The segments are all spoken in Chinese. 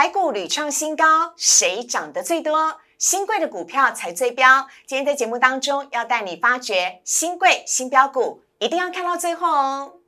台股屡创新高，谁涨得最多？新贵的股票才最标。今天在节目当中要带你发掘新贵新标股，一定要看到最后哦。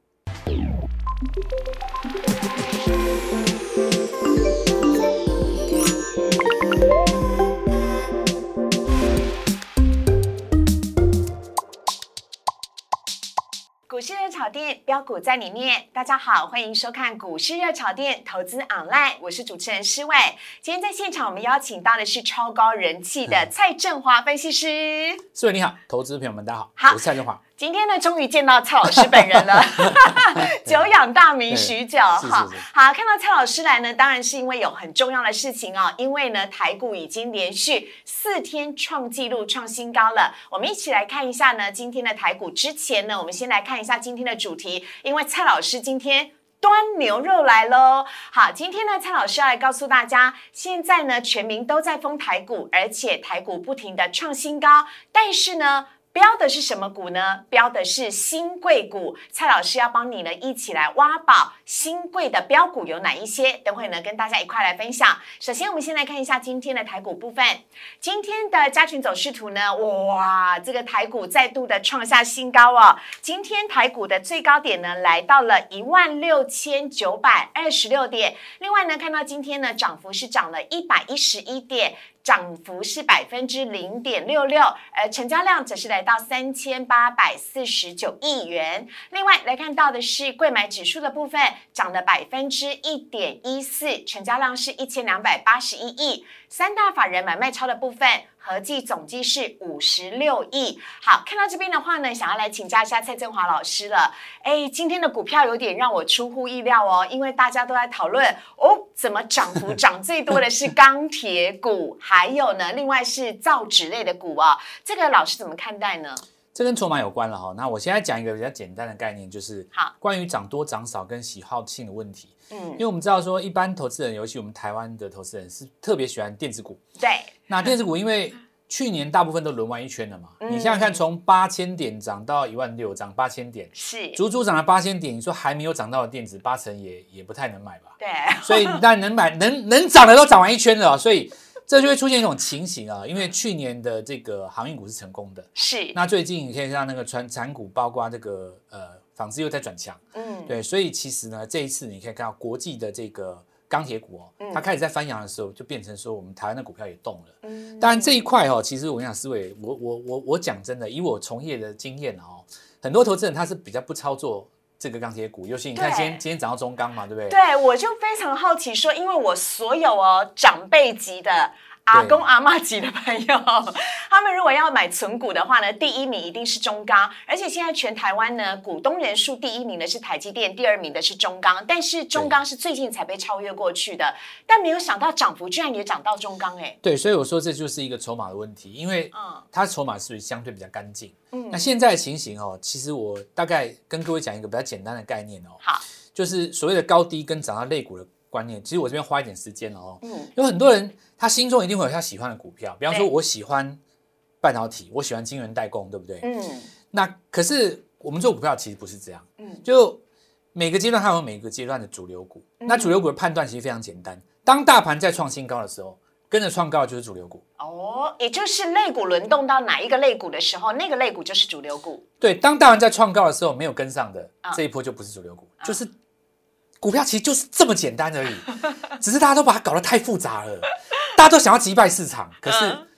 股市热炒店标股在里面，大家好，欢迎收看股市热炒店投资 online，我是主持人施伟。今天在现场我们邀请到的是超高人气的蔡振华分析师。施伟你好，投资朋友们大家好，好我是蔡振华。今天呢，终于见到蔡老师本人了，久仰大名许久哈。好，看到蔡老师来呢，当然是因为有很重要的事情哦，因为呢，台股已经连续四天创纪录、创新高了。我们一起来看一下呢，今天的台股。之前呢，我们先来看一下今天的主题，因为蔡老师今天。端牛肉来喽！好，今天呢，蔡老师要来告诉大家，现在呢，全民都在封台股，而且台股不停的创新高，但是呢。标的是什么股呢？标的是新贵股。蔡老师要帮你呢一起来挖宝，新贵的标股有哪一些？等会呢跟大家一块来分享。首先，我们先来看一下今天的台股部分。今天的加权走势图呢，哇，这个台股再度的创下新高哦。今天台股的最高点呢来到了一万六千九百二十六点。另外呢，看到今天呢涨幅是涨了一百一十一点。涨幅是百分之零点六六，而成交量则是来到三千八百四十九亿元。另外来看到的是贵买指数的部分，涨了百分之一点一四，成交量是一千两百八十一亿。三大法人买卖超的部分，合计总计是五十六亿。好，看到这边的话呢，想要来请教一下蔡振华老师了。哎，今天的股票有点让我出乎意料哦，因为大家都在讨论哦，怎么涨幅涨最多的是钢铁股，还有呢，另外是造纸类的股啊、这个老师怎么看待呢？这跟筹码有关了哈。那我现在讲一个比较简单的概念，就是好关于涨多涨少跟喜好性的问题。嗯。因，为我们知道说，一般投资人，尤其我们台湾的投资人是特别喜欢电子股。对，那电子股因为去年大部分都轮完一圈了嘛，嗯。你想想看，从八千点涨到一万六，涨八千点，是，足足涨了八千点。你说还没有涨到的电子，八成也也不太能买吧？对，所以但能买能能涨的都涨完一圈了哦，所以这就会出现一种情形啊，因为去年的这个航运股是成功的，是，那最近你可以让那个船产股，包括这个呃纺织又在转强，嗯，对，所以其实呢，这一次你可以看到国际的这个钢铁股哦，嗯它开始在翻扬的时候，就变成说我们台湾的股票也动了。嗯当然这一块哦，其实我跟你讲，思维，我我我我讲真的，以我从业的经验哦，很多投资人他是比较不操作这个钢铁股，尤其你看今天今天涨到中钢嘛，对不对？对，我就非常好奇说，因为我所有哦长辈级的。阿公阿妈级的朋友，他们如果要买存股的话呢，第一名一定是中钢，而且现在全台湾呢，股东人数第一名的是台积电，第二名的是中钢，但是中钢是最近才被超越过去的，但没有想到涨幅居然也涨到中钢，哎，对，所以我说这就是一个筹码的问题，因为嗯。它筹码是相对比较干净。嗯。那现在的情形哦，其实我大概跟各位讲一个比较简单的概念哦，好，就是所谓的高低跟涨到肋股的观念。其实我这边花一点时间了哦，嗯，有很多人他心中一定会有他喜欢的股票，比方说我喜欢半导体，我喜欢晶圆代工，对不对？嗯那可是我们做股票其实不是这样，嗯就每个阶段它有每个阶段的主流股。那主流股的判断其实非常简单，当大盘在创新高的时候，跟着创高的就是主流股。哦，也就是类股轮动到哪一个类股的时候，那个类股就是主流股，对，当大盘在创高的时候没有跟上的啊这一波就不是主流股，就是股票其实就是这么简单而已，只是大家都把它搞得太复杂了，大家都想要击败市场，可是嗯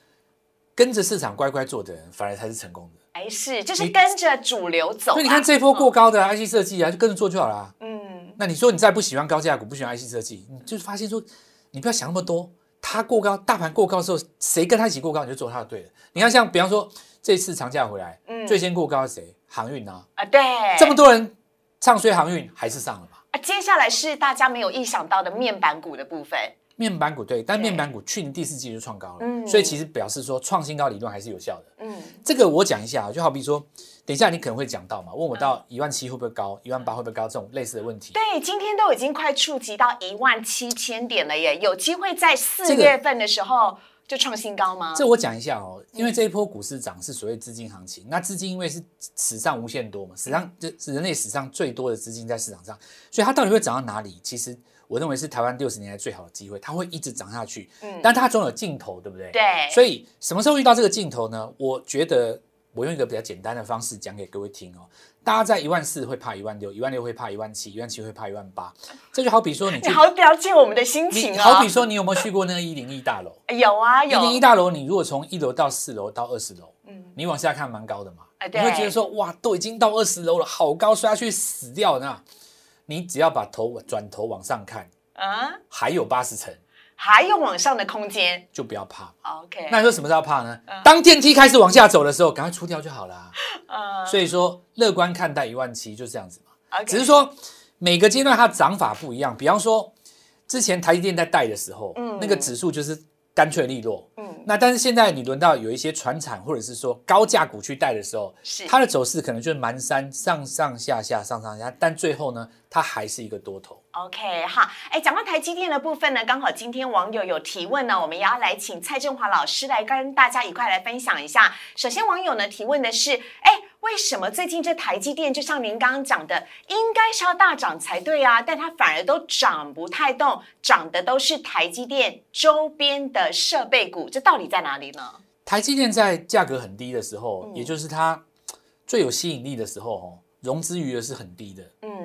跟着市场乖乖做的人反而才是成功的。哎，是，就是跟着主流走、啊。所以你看这波过高的啊 IC 设计啊，就跟着做就好了啊。嗯，那你说你再不喜欢高价股，不喜欢 IC 设计，你就发现说，你不要想那么多。它过高，大盘过高的时候，谁跟它一起过高，你就做它的对了。你看，像比方说这次长假回来，嗯最先过高的谁？航运啊，啊，对，这么多人唱衰航运，还是上了嘛？啊，接下来是大家没有意想到的面板股的部分。面板股对，但面板股去年第四季就创高了，嗯所以其实表示说创新高理论还是有效的。嗯，这个我讲一下啊，就好比说，等一下你可能会讲到嘛，问我到一万七会不会高，一万八会不会高这种类似的问题。对，今天都已经快触及到一万七千点了耶，有机会在四月份的时候就创新高吗？这我讲一下哦，因为这一波股市涨是所谓资金行情，那资金因为是史上无限多嘛，史上这是人类史上最多的资金在市场上，所以它到底会涨到哪里？其实我认为是台湾六十年来最好的机会，它会一直涨下去，嗯但它总有尽头，对不对？对，所以什么时候遇到这个尽头呢？我觉得我用一个比较简单的方式讲给各位听哦。大家在一万四会怕一万六，一万六会怕一万七，一万七会怕一万八。这就好比说你去，你好了解我们的心你情哦。好比说你有没有去过那个一零一大楼？有啊有，一零一大楼，你如果从一楼到四楼到二十楼，嗯你往下看蛮高的嘛，哎你会觉得说哇，都已经到二十楼了，好高，摔下去死掉那。你只要把头转头往上看，啊，还有八十层，还有往上的空间。就不要怕。OK，那你说什么时候怕呢？当电梯开始往下走的时候，赶快出掉就好了。嗯所以说，乐观看待一万七就这样子嘛。只是说每个阶段它涨法不一样。比方说，之前台积电在带的时候，嗯那个指数就是干脆利落。嗯那但是现在你轮到有一些船产或者是说高价股去带的时候，是它的走势可能就是蛮山上上下下上上下，但最后呢，它还是一个多头。OK 哈，哎，讲到台积电的部分呢，刚好今天网友有提问呢，我们也要来请蔡振华老师来跟大家一块来分享一下。首先，网友呢提问的是，哎，为什么最近这台积电就像您刚刚讲的，应该是要大涨才对啊，但它反而都涨不太动，涨的都是台积电周边的设备股，这到底在哪里呢？台积电在价格很低的时候，嗯也就是它最有吸引力的时候，哦，融资余额是很低的。嗯，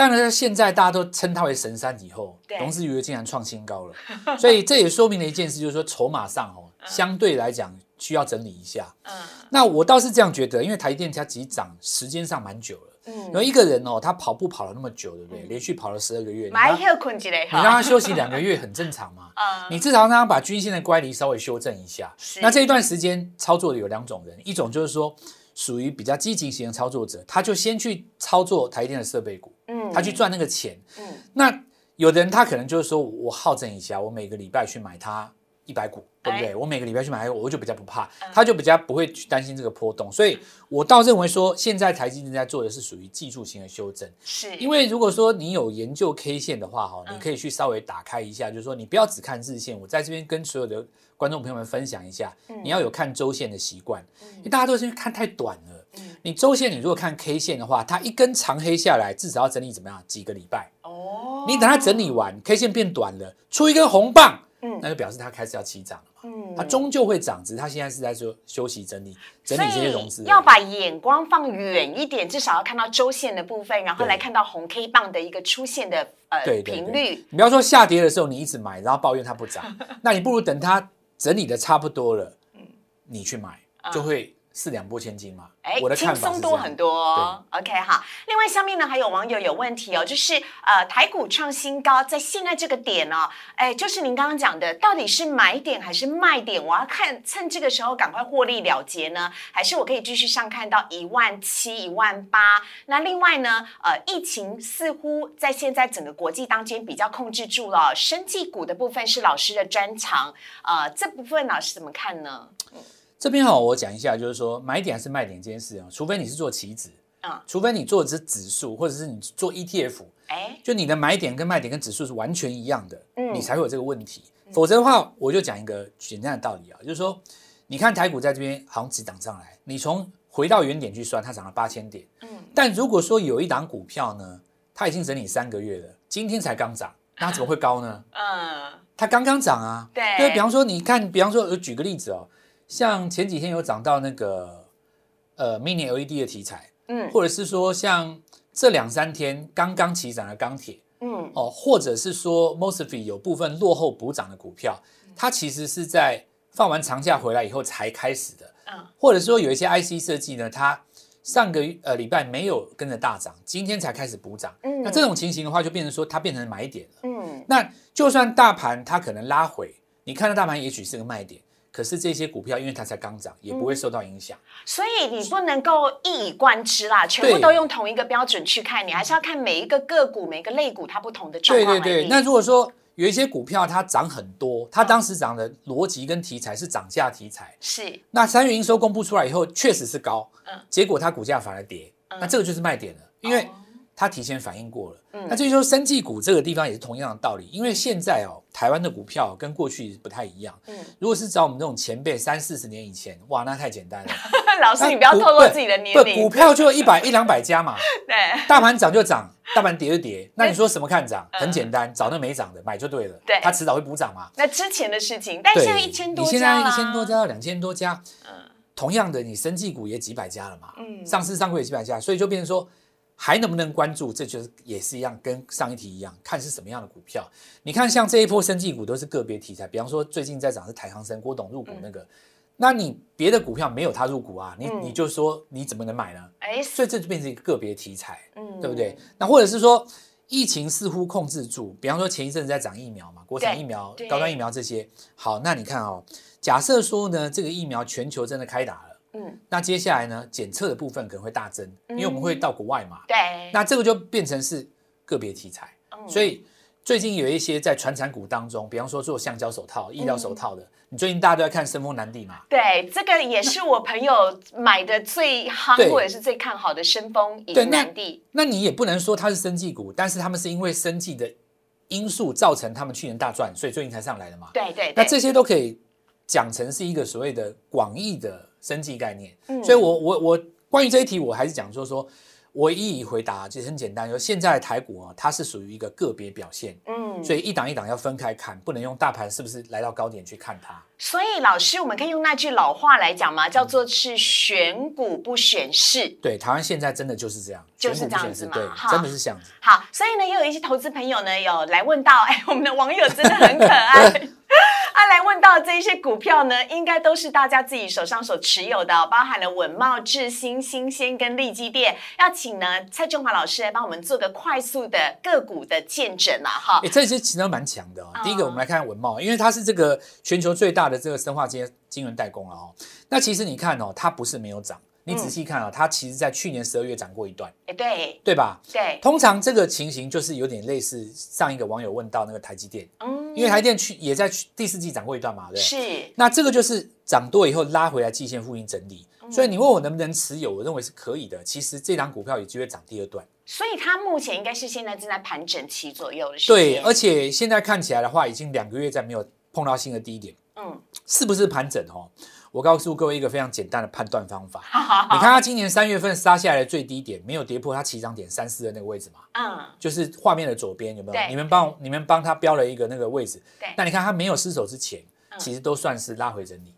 当然，现在大家都称它为神山以后对，融资余额竟然创新高了，所以这也说明了一件事，就是说筹码上哦，相对来讲需要整理一下。嗯那我倒是这样觉得，因为台积电它其实涨时间上蛮久了。嗯然后一个人哦，他跑步跑了那么久，对不对？连续跑了十二个月，你买让休困起来你让，他休息两个月很正常嘛。嗯你至少让他把均线的乖离稍微修正一下。是那这一段时间操作的有两种人，一种就是说属于比较积极型的操作者，他就先去操作台积电的设备股，嗯他去赚那个钱。嗯那有的人他可能就是说我好整一下，我每个礼拜去买它一百股，对不对？哎我每个礼拜去买，我就比较不怕嗯，他就比较不会去担心这个波动。所以我倒认为说，现在台积电在做的是属于技术型的修正。是因为如果说你有研究 K 线的话，哈，嗯你可以去稍微打开一下，就是说你不要只看日线。我在这边跟所有的观众朋友们分享一下，嗯你要有看周线的习惯，因为大家都是看太短了。嗯你周线你如果看 K 线的话，它一根长黑下来，至少要整理怎么样？几个礼拜。哦你等它整理完，K 线变短了，出一根红棒，嗯那就表示它开始要起涨了嘛。嗯它终究会涨，只是它现在是在说休息整理，整理这些融资要把眼光放远一点，至少要看到周线的部分，然后对来看到红 K 棒的一个出现的呃频率。你不要说下跌的时候你一直买，然后抱怨它不涨，那你不如等它整理的差不多了，你去买，就会四两拨千斤嘛。嗯哎我的，轻松多很多哦。OK，好。另外，下面呢还有网友有问题哦，就是呃台股创新高，在现在这个点哦，哎，就是您刚刚讲的，到底是买点还是卖点？我要看趁这个时候赶快获利了结呢，还是我可以继续上看到一万七、一万八？那另外呢，呃，疫情似乎在现在整个国际当间比较控制住了，生技股的部分是老师的专长，呃，这部分老师怎么看呢？这边哈，我讲一下，就是说买点还是卖点这件事啊，除非你是做期指，嗯除非你做的是指数，或者是你做 ETF，哎，就你的买点跟卖点跟指数是完全一样的，嗯你才会有这个问题。否则的话，我就讲一个简单的道理啊，就是说，你看台股在这边好像只涨上来，你从回到原点去算，它涨了八千点。嗯但如果说有一档股票呢，它已经整理三个月了，今天才刚涨，那它怎么会高呢？嗯，它刚刚涨啊。对对，比方说你看，比方说，我举个例子哦，像前几天有涨到那个呃 mini LED 的题材，嗯。或者是说像这两三天刚刚起涨的钢铁嗯。哦，或者是说 Mosfet 有部分落后补涨的股票，它其实是在放完长假回来以后才开始的，嗯。或者说有一些 IC 设计呢，它上个呃礼拜没有跟着大涨，今天才开始补涨，嗯。那这种情形的话，就变成说它变成买点了。嗯。那就算大盘它可能拉回，你看到大盘也许是个卖点，可是这些股票因为它才刚涨，也不会受到影响。所以你不能够一以贯之啦，全部都用同一个标准去看，你还是要看每一个个股、每个类股它不同的状对况对对对，那如果说有一些股票它涨很多，它当时涨的逻辑跟题材是涨价题材，是。那三月营收公布出来以后确实是高，嗯。结果它股价反而跌，嗯。那这个就是卖点了，因为哦它提前反应过了。那至于说生技股这个地方也是同样的道理，因为现在哦，台湾的股票跟过去不太一样。嗯，如果是找我们这种前辈三四十年以前，哇，那太简单了。老师，你不要透露自己的年龄。不，股票就 一百一两百家嘛。对，大盘涨就涨，大盘跌就跌。那你说什么看涨？很简单，找那没涨的买就对了。对，它迟早会补涨嘛。那之前的事情，但现在一千多家你现在一千多家到两千多家，嗯，同样的，你生技股也几百家了嘛。嗯，上市上柜也几百家，所以就变成说。还能不能关注？这就是也是一样，跟上一题一样，看是什么样的股票。你看，像这一波生技股都是个别题材，比方说最近在涨是台航生郭董入股那个，那你别的股票没有他入股啊，你你就说你怎么能买呢？哎，所以这就变成一个个别题材，嗯，对不对？那或者是说疫情似乎控制住，比方说前一阵子在涨疫苗嘛，国产疫苗、高端疫苗这些，好，那你看哦，假设说呢，这个疫苗全球真的开打了。嗯，那接下来呢？检测的部分可能会大增，因为我们会到国外嘛。对。那这个就变成是个别题材。嗯。所以最近有一些在传产股当中，比方说做橡胶手套、医疗手套的，你最近大家都在看深丰南地嘛？对，这个也是我朋友买的最夯或者是最看好的深丰以南地。那你也不能说它是生技股，但是他们是因为生技的因素造成他们去年大赚，所以最近才上来的嘛。对对。那这些都可以讲成是一个所谓的广义的。生计概念，嗯所以我我我关于这一题，我还是讲说说，我一一回答，就很简单，就现在台股啊，它是属于一个个别表现，嗯，所以一档一档要分开看，不能用大盘是不是来到高点去看它。所以老师，我们可以用那句老话来讲吗？叫做是选股不选市。对，台湾现在真的就是这样，就是这样子嘛，对，真的是这样子。好，所以呢，也有一些投资朋友呢，有来问到，哎，我们的网友真的很可爱。他来问到这一些股票呢，应该都是大家自己手上所持有的，包含了稳茂、智新、新鲜跟利基店。要请呢蔡中华老师来帮我们做个快速的个股的见证啊！哈，哎，这些其实蛮强的哦。第一个，我们来看文茂，因为它是这个全球最大的这个生化金金圆代工了哦。那其实你看哦，它不是没有涨。你仔细看啊，它其实在去年十二月涨过一段，哎，对，对吧？对，通常这个情形就是有点类似上一个网友问到那个台积电，嗯，因为台电去也在第四季涨过一段嘛，对，是。那这个就是涨多以后拉回来季线附近整理，所以你问我能不能持有，我认为是可以的。其实这档股票有机会涨第二段，所以它目前应该是现在正在盘整期左右的时间，对，而且现在看起来的话，已经两个月在没有碰到新的低点，嗯，是不是盘整哦？我告诉各位一个非常简单的判断方法。你看它今年三月份杀下来的最低点，没有跌破它起涨点三四的那个位置嘛？嗯，就是画面的左边有没有？你们帮你们帮他标了一个那个位置。对，那你看它没有失手之前，其实都算是拉回整理。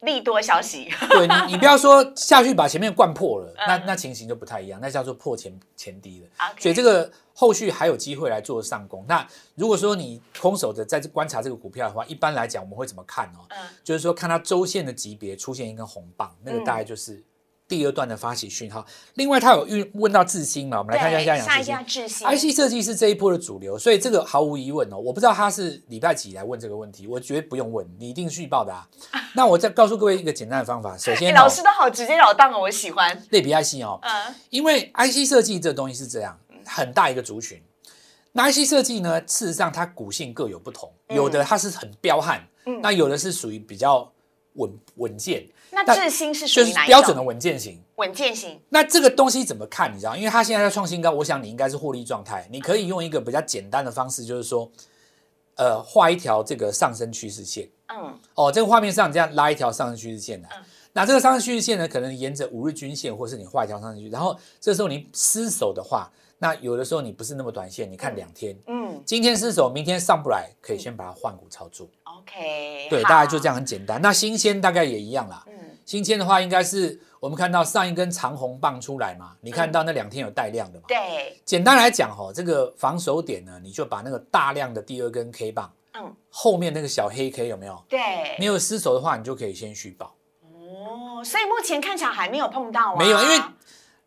利多消息，对你，你不要说下去把前面灌破了，那那情形就不太一样，那叫做破前前低了。所以这个后续还有机会来做上攻。那如果说你空手的在观察这个股票的话，一般来讲我们会怎么看哦？嗯，就是说看它周线的级别出现一根红棒，那个大概就是。第二段的发起讯号，另外他有问问到智新嘛？我们来看一下下一家智新。IC 设计是这一波的主流，所以这个毫无疑问哦。我不知道他是礼拜几来问这个问题，我觉得不用问，你一定续报的啊。那我再告诉各位一个简单的方法，首先 老师都好直截了当哦，我喜欢类比 IC 哦。嗯，因为 IC 设计这东西是这样，很大一个族群。那 IC 设计呢，事实上它股性各有不同，有的它是很彪悍，嗯，那有的是属于比较稳稳健。那智新是属于标准的稳健型，稳健型。那这个东西怎么看？你知道，因为它现在在创新高，我想你应该是获利状态。你可以用一个比较简单的方式，就是说，呃，画一条这个上升趋势线。嗯。哦，这个画面上这样拉一条上升趋势线来。嗯。那这个上升趋势线呢，可能沿着五日均线，或是你画一条上升趋势。然后这时候你失手的话，那有的时候你不是那么短线，你看两天。嗯。今天失手，明天上不来，可以先把它换股操作。OK。对，大概就这样很简单。那新鲜大概也一样啦。嗯新签的话，应该是我们看到上一根长红棒出来嘛？你看到那两天有带量的嘛？对。简单来讲哈，这个防守点呢，你就把那个大量的第二根 K 棒，嗯，后面那个小黑 K 有没有？对。没有失手的话，你就可以先续报。哦，所以目前看起来还没有碰到啊。没有，因为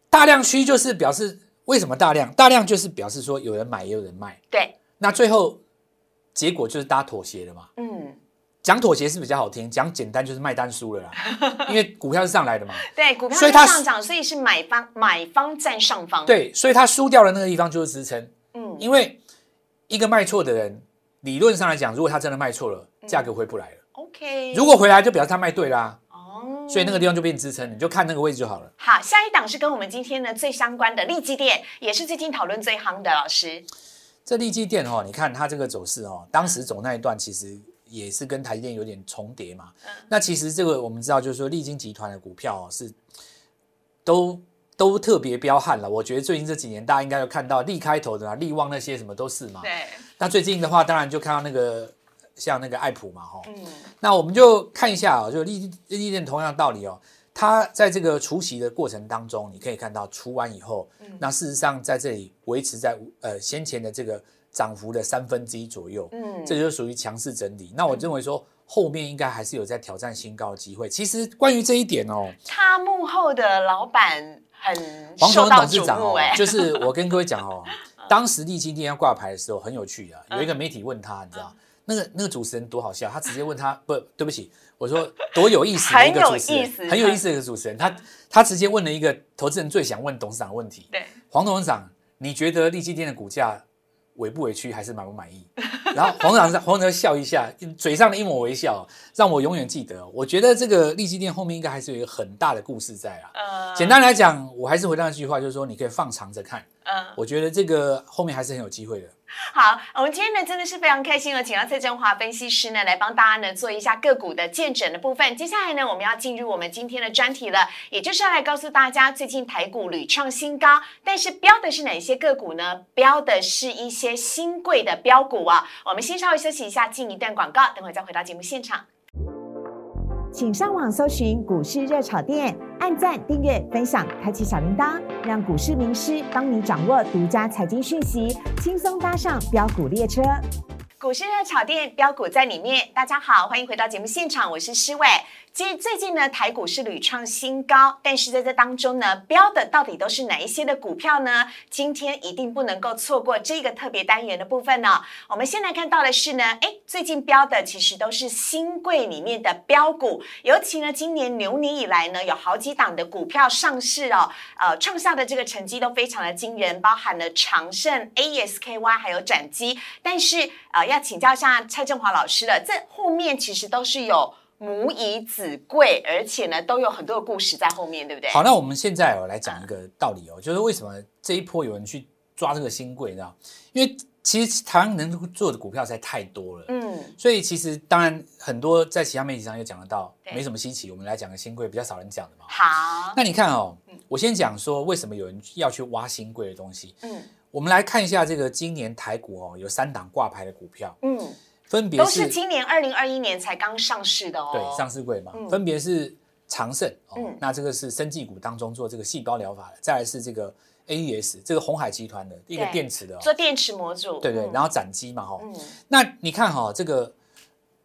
大量区就是表示为什么大量？大量就是表示说有人买也有人卖。对。那最后结果就是大家妥协了嘛？嗯。讲妥协是比较好听，讲简单就是卖单输了啦，因为股票是上来的嘛。对，股票是上涨，所以是买方买方占上方。对，所以他输掉的那个地方就是支撑。嗯，因为一个卖错的人，理论上来讲，如果他真的卖错了，价格回不来了。OK，如果回来就表示他卖对啦。哦，所以那个地方就变支撑，你就看那个位置就好了。好，下一档是跟我们今天呢最相关的利基店，也是最近讨论最夯的老师。这利基店哦，你看它这个走势哦，当时走那一段其实也是跟台积电有点重叠嘛。那其实这个我们知道，就是说利金集团的股票哦是都都特别彪悍了。我觉得最近这几年大家应该有看到利开头的啊，利旺那些什么都是嘛。对。那最近的话，当然就看到那个像那个爱普嘛，哈。嗯。那我们就看一下哦，就利利基店同样的道理哦。它在这个除息的过程当中，你可以看到除完以后，那事实上在这里维持在呃先前的这个涨幅的三分之一左右，嗯，这就属于强势整理。那我认为说后面应该还是有在挑战新高的机会。其实关于这一点哦，他幕后的老板很黄崇董事长哦，就是我跟各位讲哦，当时立金店要挂牌的时候很有趣啊，有一个媒体问他，你知道。那个那个主持人多好笑，他直接问他不对不起，我说多有意思的一个主持人，很有意思的一个主持人，他他直接问了一个投资人最想问董事长的问题。对，黄董事长，你觉得利基店的股价委不委屈，还是满不满意？然后黄董事长黄董笑一下，嘴上的一抹微笑，让我永远记得。我觉得这个利基店后面应该还是有一个很大的故事在啊。呃，简单来讲，我还是回到那句话，就是说你可以放长着看。嗯，我觉得这个后面还是很有机会的。好，我们今天呢真的是非常开心哦，请到蔡振华分析师呢来帮大家呢做一下个股的见诊的部分。接下来呢，我们要进入我们今天的专题了，也就是要来告诉大家最近台股屡创新高，但是标的是哪些个股呢？标的是一些新贵的标股啊。我们先稍微休息一下，进一段广告，等会再回到节目现场。请上网搜寻股市热炒店，按赞、订阅、分享，开启小铃铛，让股市名师帮你掌握独家财经讯息，轻松搭上标股列车。股市热炒店标股在里面，大家好，欢迎回到节目现场，我是施伟。其实最近呢，台股是屡创新高，但是在这当中呢，标的到底都是哪一些的股票呢？今天一定不能够错过这个特别单元的部分呢。我们先来看到的是呢，哎，最近标的其实都是新贵里面的标股，尤其呢，今年牛年以来呢，有好几档的股票上市哦，呃，创下的这个成绩都非常的惊人，包含了长盛、ASKY 还有展基。但是呃，要请教一下蔡振华老师了，这后面其实都是有。母以子贵，而且呢，都有很多的故事在后面，对不对？好，那我们现在我来讲一个道理哦，就是为什么这一波有人去抓这个新贵，呢？因为其实台湾能做的股票实在太多了，嗯，所以其实当然很多在其他媒体上也讲得到，没什么稀奇。我们来讲个新贵，比较少人讲的嘛。好，那你看哦，我先讲说为什么有人要去挖新贵的东西。嗯，我们来看一下这个今年台股哦，有三档挂牌的股票。嗯。分别都是今年二零二一年才刚上市的哦。对，上市柜嘛，分别是长盛哦，那这个是生技股当中做这个细胞疗法的，再来是这个 A E S 这个红海集团的一个电池的，做电池模组。对对，然后展机嘛哈。嗯。那你看哈，这个，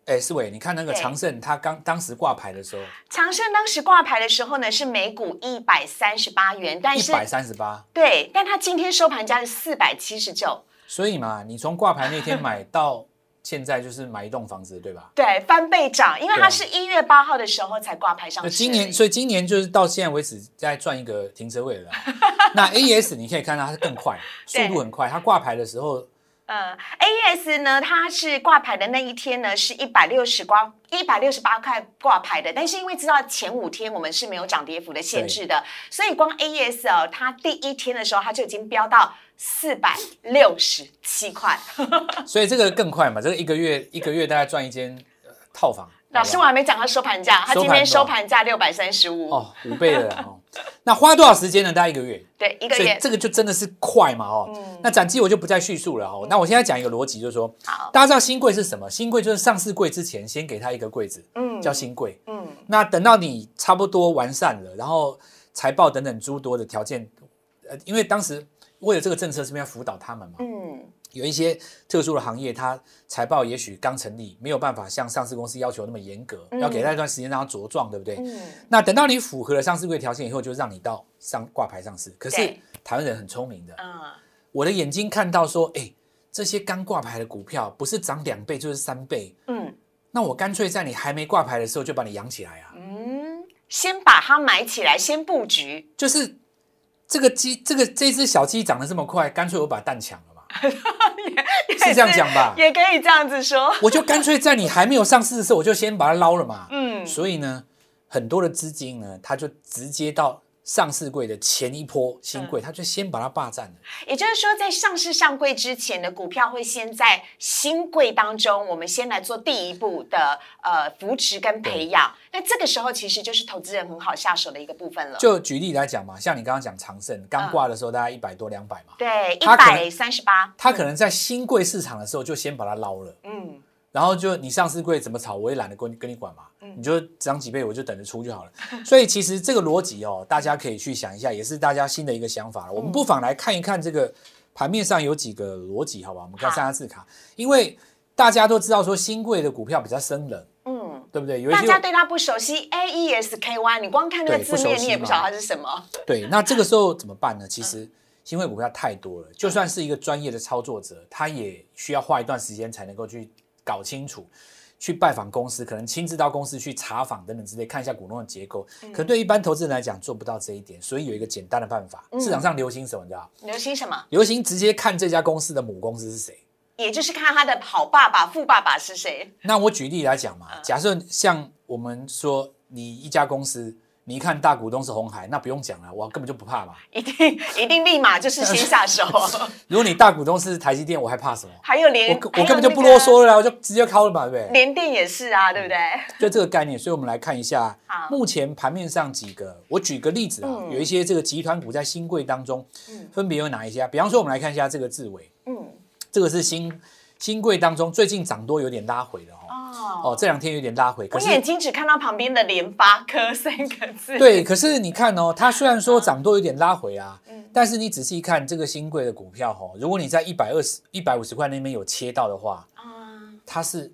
哎，思伟，你看那个长盛，它刚当时挂牌的时候，长盛当时挂牌的时候呢，是每股一百三十八元，但是一百三十八，对，但它今天收盘价是四百七十九。所以嘛，你从挂牌那天买 到。现在就是买一栋房子，对吧？对，翻倍涨，因为它是一月八号的时候才挂牌上市。今年，所以今年就是到现在为止在赚一个停车位了。那 A E S 你可以看到它是更快，速度很快。它挂牌的时候，嗯，A E S 呢，它是挂牌的那一天呢是一百六十挂一百六十八块挂牌的，但是因为知道前五天我们是没有涨跌幅的限制的，所以光 A E S 哦，它第一天的时候它就已经飙到。四百六十七块，所以这个更快嘛？这个一个月一个月大概赚一间套房。老师，我还没讲他收盘价，他今天收盘价六百三十五哦，五倍了哦。那花多少时间呢？大概一个月。对，一个月。这个就真的是快嘛？哦，那展机我就不再叙述了哦。那我现在讲一个逻辑，就是说，大家知道新贵是什么？新贵就是上市柜之前先给他一个柜子，嗯，叫新贵，嗯。那等到你差不多完善了，然后财报等等诸多的条件，呃，因为当时。为了这个政策，是不是要辅导他们嘛？嗯，有一些特殊的行业，它财报也许刚成立，没有办法像上市公司要求那么严格，要给他一段时间让它茁壮，对不对？嗯。那等到你符合了上市柜条件以后，就让你到上挂牌上市。可是台湾人很聪明的，嗯，我的眼睛看到说，哎，这些刚挂牌的股票不是涨两倍就是三倍，嗯，那我干脆在你还没挂牌的时候就把你养起来啊，嗯，先把它买起来，先布局，就是。这个鸡，这个这只小鸡长得这么快，干脆我把蛋抢了嘛，是这样讲吧？也可以这样子说。我就干脆在你还没有上市的时候，我就先把它捞了嘛。嗯。所以呢，很多的资金呢，它就直接到上市柜的前一波新贵，它就先把它霸占了。也就是说，在上市上柜之前的股票会先在新贵当中，我们先来做第一步的呃扶持跟培养。那这个时候其实就是投资人很好下手的一个部分了。就举例来讲嘛，像你刚刚讲长盛刚挂的时候，大概一百多两百嘛，对，一百三十八，它可能在新贵市场的时候就先把它捞了。嗯，然后就你上市柜怎么炒，我也懒得跟跟你管嘛，你就涨几倍我就等着出就好了。所以其实这个逻辑哦，大家可以去想一下，也是大家新的一个想法了。我们不妨来看一看这个盘面上有几个逻辑，好吧？我们看好三下字卡，因为大家都知道说新贵的股票比较生冷，嗯，对不对？有一些大家对它不熟悉，A E S K Y，你光看那个字面，你也不嘛晓得它是什么。对，那这个时候怎么办呢？其实新贵股票太多了，就算是一个专业的操作者，他也需要花一段时间才能够去搞清楚，去拜访公司，可能亲自到公司去查访等等之类，看一下股东的结构。可对一般投资人来讲做不到这一点，所以有一个简单的办法，市场上流行什么？你知道？流行什么？流行直接看这家公司的母公司是谁。也就是看他的好爸爸、富爸爸是谁。那我举例来讲嘛，假设像我们说，你一家公司，你一看大股东是红海，那不用讲了，我根本就不怕嘛。一定一定立马就是先下手，如果你大股东是台积电，我还怕什么？还有连我我根本就不啰嗦了啦，我就直接敲了嘛，对不对？连电也是啊，对不对？就这个概念，所以我们来看一下目前盘面上几个，我举个例子啊，嗯有一些这个集团股在新贵当中，分别有哪一些啊？比方说，我们来看一下这个智伟，嗯，这个是新新贵当中最近涨多有点拉回的哦，哦，哦，这两天有点拉回，可我是眼睛只看到旁边的联发科三个字。对，可是你看哦，它虽然说涨多有点拉回啊，嗯。但是你仔细看这个新贵的股票哦，如果你在一百二十、一百五十块那边有切到的话，啊，它是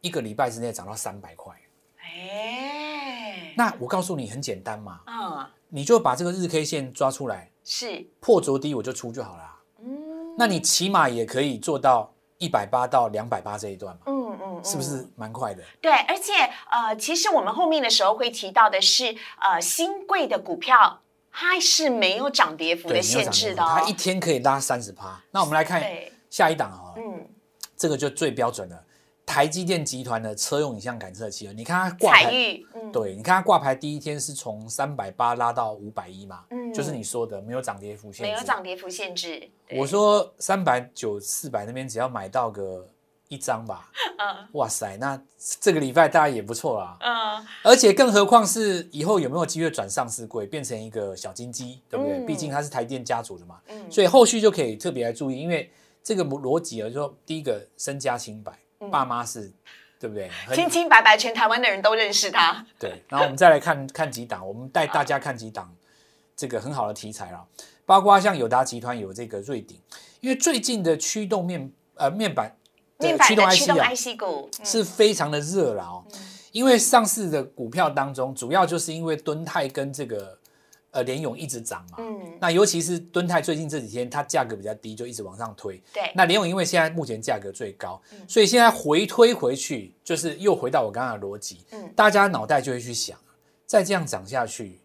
一个礼拜之内涨到三百块。哎，那我告诉你很简单嘛，嗯，你就把这个日 K 线抓出来，是，破昨低我就出就好了。嗯，那你起码也可以做到一百八到两百八这一段嘛，嗯嗯，是不是蛮快的？对，而且呃，其实我们后面的时候会提到的是，呃，新贵的股票它是没有涨跌幅，的限制的哦。它一天可以拉三十趴。那我们来看，下一档啊，嗯，这个就最标准了。台积电集团的车用影像感测器，你看它挂牌，对，你看它挂牌第一天是从三百八拉到五百一嘛，嗯就是你说的没有涨跌幅限制。没有涨跌幅限制。我说三百九、四百那边只要买到个一张吧，嗯哇塞，那这个礼拜大家也不错啦。嗯，而且更何况是以后有没有机会转上市柜，变成一个小金鸡，对不对？嗯毕竟它是台电家族的嘛，嗯所以后续就可以特别来注意，因为这个逻辑啊，就是说第一个身家清白，爸妈是，对不对？清清白白，全台湾的人都认识他。对，然后我们再来看 看几档，我们带大家看几档这个很好的题材啦，包括像友达集团有这个瑞鼎，因为最近的驱动面呃面板的面板驱动 IC 股嗯。是非常的热了哦，因为上市的股票当中，主要就是因为敦泰跟这个呃联勇一直涨嘛，嗯，那尤其是敦泰最近这几天它价格比较低，就一直往上推。对，那联勇因为现在目前价格最高，嗯。所以现在回推回去，就是又回到我刚刚的逻辑，嗯。大家脑袋就会去想，再这样涨下去，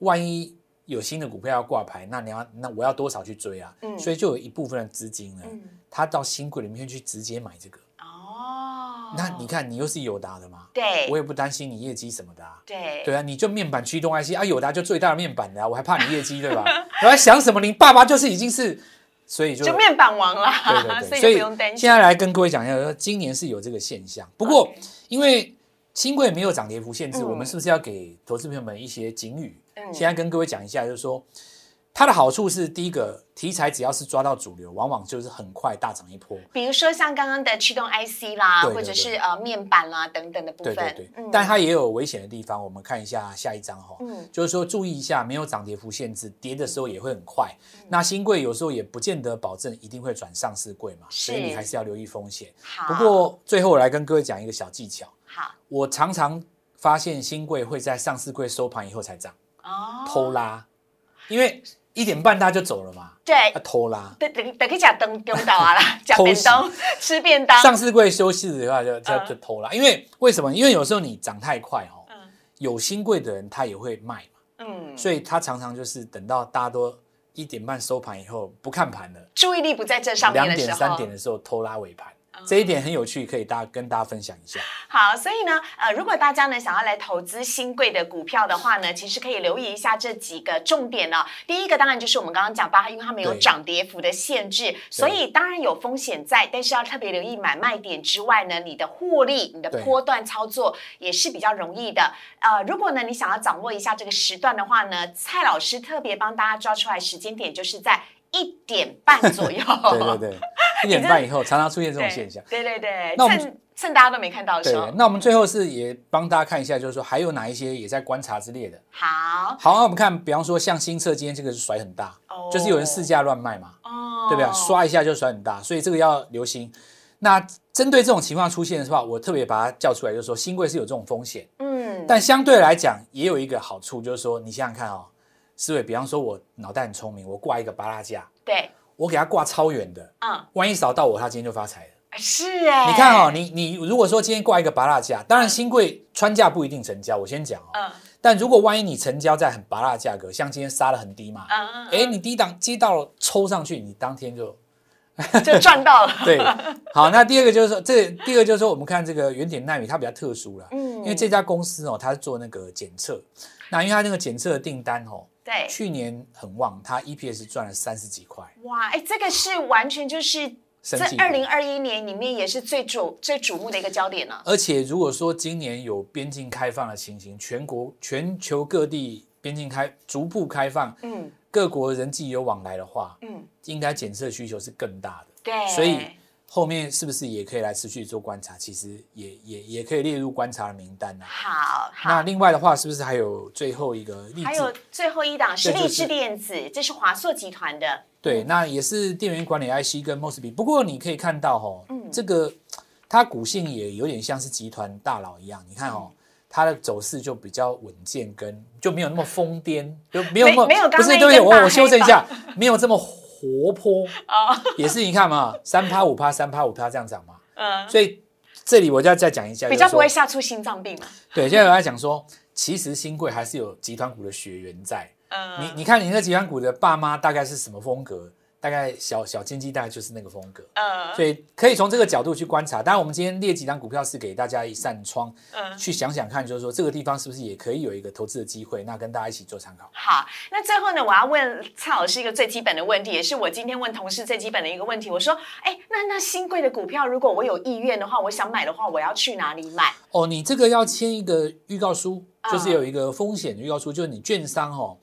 万一有新的股票要挂牌，那你要那我要多少去追啊？嗯所以就有一部分的资金呢，嗯，它到新贵里面去直接买这个。哦，那你看，你又是友达的嘛，对我也不担心你业绩什么的啊。对对啊，你就面板驱动 IC 啊，友达就最大的面板的啊，我还怕你业绩对吧？我还想什么？你爸爸就是已经是，所以就就面板王啦，对对对，所以不用担心。现在来跟各位讲一下，说今年是有这个现象，不过因为新贵没有涨跌幅限制，嗯我们是不是要给投资朋友们一些警语？嗯。现在跟各位讲一下，就是说它的好处是，第一个题材只要是抓到主流，往往就是很快大涨一波。比如说像刚刚的驱动 IC 啦，对对或者是呃面板啦等等的部分，对对对，嗯。但它也有危险的地方。我们看一下下一张哈、嗯。就是说注意一下，没有涨跌幅限制，跌的时候也会很快。嗯。那新贵有时候也不见得保证一定会转上市贵嘛，所以你还是要留意风险。好，不过最后我来跟各位讲一个小技巧，好。我常常发现新贵会在上市柜收盘以后才涨，哦，偷拉，因为一点半大家就走了嘛，对。要偷拉。等等等去讲灯丢到啊啦，讲便当吃便当，上市柜休息的话就就嗯。就偷拉，因为为什么？因为有时候你涨太快哦，嗯。有新贵的人他也会卖嘛。嗯，所以他常常就是等到大家都一点半收盘以后不看盘了，注意力不在这上面两点三点的时候偷拉尾盘，这一点很有趣，可以大家跟大家分享一下。好，所以呢，呃，如果大家呢想要来投资新贵的股票的话呢，其实可以留意一下这几个重点呢。第一个当然就是我们刚刚讲到，因为它没有涨跌幅的限制，所以当然有风险在，但是要特别留意买卖点之外呢，你的获利、你的波段操作也是比较容易的。呃，如果呢你想要掌握一下这个时段的话呢，蔡老师特别帮大家抓出来时间点，就是在。一点半左右，对 对对，一点半以后常常出现这种现象。对对对，那趁趁大家都没看到的时候，那我们最后是也帮大家看一下，就是说还有哪一些也在观察之列的。好，好，那我们看，比方说像新策今天这个是甩很大，就是有人试价乱卖嘛，哦，对不对？刷一下就甩很大，所以这个要留心。那针对这种情况出现的话，我特别把它叫出来，就是说新贵是有这种风险，嗯，但相对来讲也有一个好处，就是说你想想看哦。思维，比方说，我脑袋很聪明，我挂一个拔拉架，对，我给他挂超远的，嗯，万一扫到我，他今天就发财了。是哎，你看哦，你你如果说今天挂一个拔拉架，当然新贵穿价不一定成交，我先讲哦，嗯，但如果万一你成交在很拔拉价格，像今天杀的很低嘛，嗯嗯，哎，你低档接到了抽上去，你当天就 就赚到了。对，好，那第二个就是说，这第二个就是说，我们看这个原点纳米，它比较特殊了，嗯，因为这家公司哦，它是做那个检测，那因为它那个检测的订单哦。对，去年很旺，它 EPS 赚了三十几块。哇，哎，这个是完全就是在二零二一年里面也是最瞩最瞩目的一个焦点了。而且如果说今年有边境开放的情形，全国全球各地边境开逐步开放，嗯，各国人际有往来的话，嗯，应该检测需求是更大的。对，所以。后面是不是也可以来持续做观察？其实也也也可以列入观察的名单呢。好，那另外的话，是不是还有最后一个？还有最后一档是立志电子，这是华硕集团的。对，那也是电源管理 IC 跟 Mosfet。不过你可以看到哈，这个它股性也有点像是集团大佬一样。你看哦，它的走势就比较稳健，跟就没有那么疯癫，就没有那么没有不是对不对？我我修正一下，没有这么。活泼啊，也是你看嘛，三趴五趴，三趴五趴这样涨嘛。嗯，所以这里我就要再讲一下，比较不会吓出心脏病嘛。对，现在我在讲说，其实新贵还是有集团股的血缘在。嗯，你你看你那集团股的爸妈大概是什么风格？大概小小经济大概就是那个风格，嗯，所以可以从这个角度去观察。当然，我们今天列几张股票是给大家一扇窗，嗯，去想想看，就是说这个地方是不是也可以有一个投资的机会？那跟大家一起做参考。好，那最后呢，我要问蔡老师一个最基本的问题，也是我今天问同事最基本的一个问题。我说，哎，那那新贵的股票，如果我有意愿的话，我想买的话，我要去哪里买？哦，你这个要签一个预告书，就是有一个风险预告书，就是你券商哦。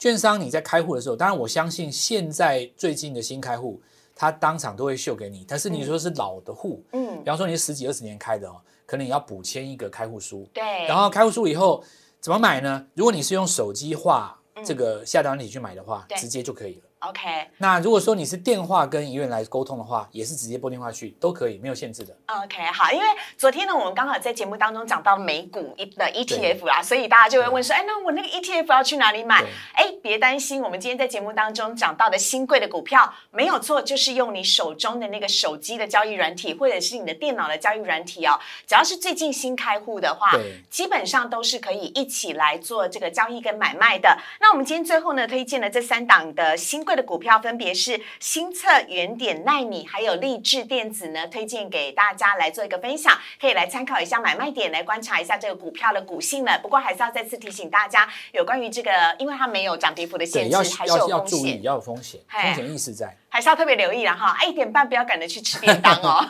券商你在开户的时候，当然我相信现在最近的新开户，他当场都会秀给你。但是你说是老的户，嗯，比方说你是十几二十年开的哦，可能你要补签一个开户书。对。然后开户书以后怎么买呢？如果你是用手机化这个下单体去买的话，直接就可以了。OK，那如果说你是电话跟医院来沟通的话，也是直接拨电话去都可以，没有限制的。OK，好，因为昨天呢，我们刚好在节目当中讲到美股的 ETF 啦，所以大家就会问说，哎，那我那个 ETF 要去哪里买？哎，别担心，我们今天在节目当中讲到的新贵的股票没有错，就是用你手中的那个手机的交易软体，或者是你的电脑的交易软体哦，只要是最近新开户的话，基本上都是可以一起来做这个交易跟买卖的。那我们今天最后呢，推荐了这三档的新。的股票分别是新策、原点、奈米，还有立志电子呢，推荐给大家来做一个分享，可以来参考一下买卖点，来观察一下这个股票的股性呢。不过还是要再次提醒大家，有关于这个，因为它没有涨跌幅的限制，还是有风险，要有风险，风险意识在。还是要特别留意了哈，一点半不要赶着去吃便当哦。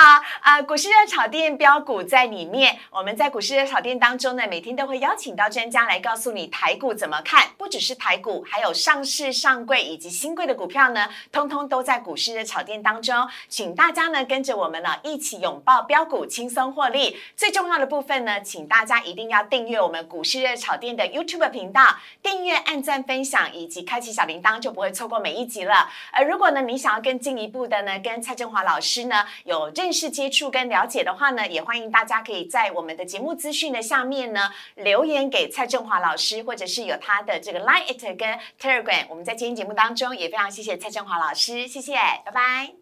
啊啊，股市热炒店标股在里面，我们在股市热炒店当中呢，每天都会邀请到专家来告诉你台股怎么看，不只是台股，还有上市、上柜以及新贵的股票呢，通通都在股市热炒店当中，请大家呢跟着我们呢一起拥抱标股，轻松获利。最重要的部分呢，请大家一定要订阅我们股市热炒店的 YouTube 频道，订阅、按赞、分享以及开启小铃铛，就不会错过每一集了。而如果呢，你想要更进一步的呢，跟蔡振华老师呢有认是、接触跟了解的话呢，也欢迎大家可以在我们的节目资讯的下面呢留言给蔡振华老师，或者是有他的这个 Line、跟 Telegram。我们在今天节目当中也非常谢谢蔡振华老师，谢谢，拜拜。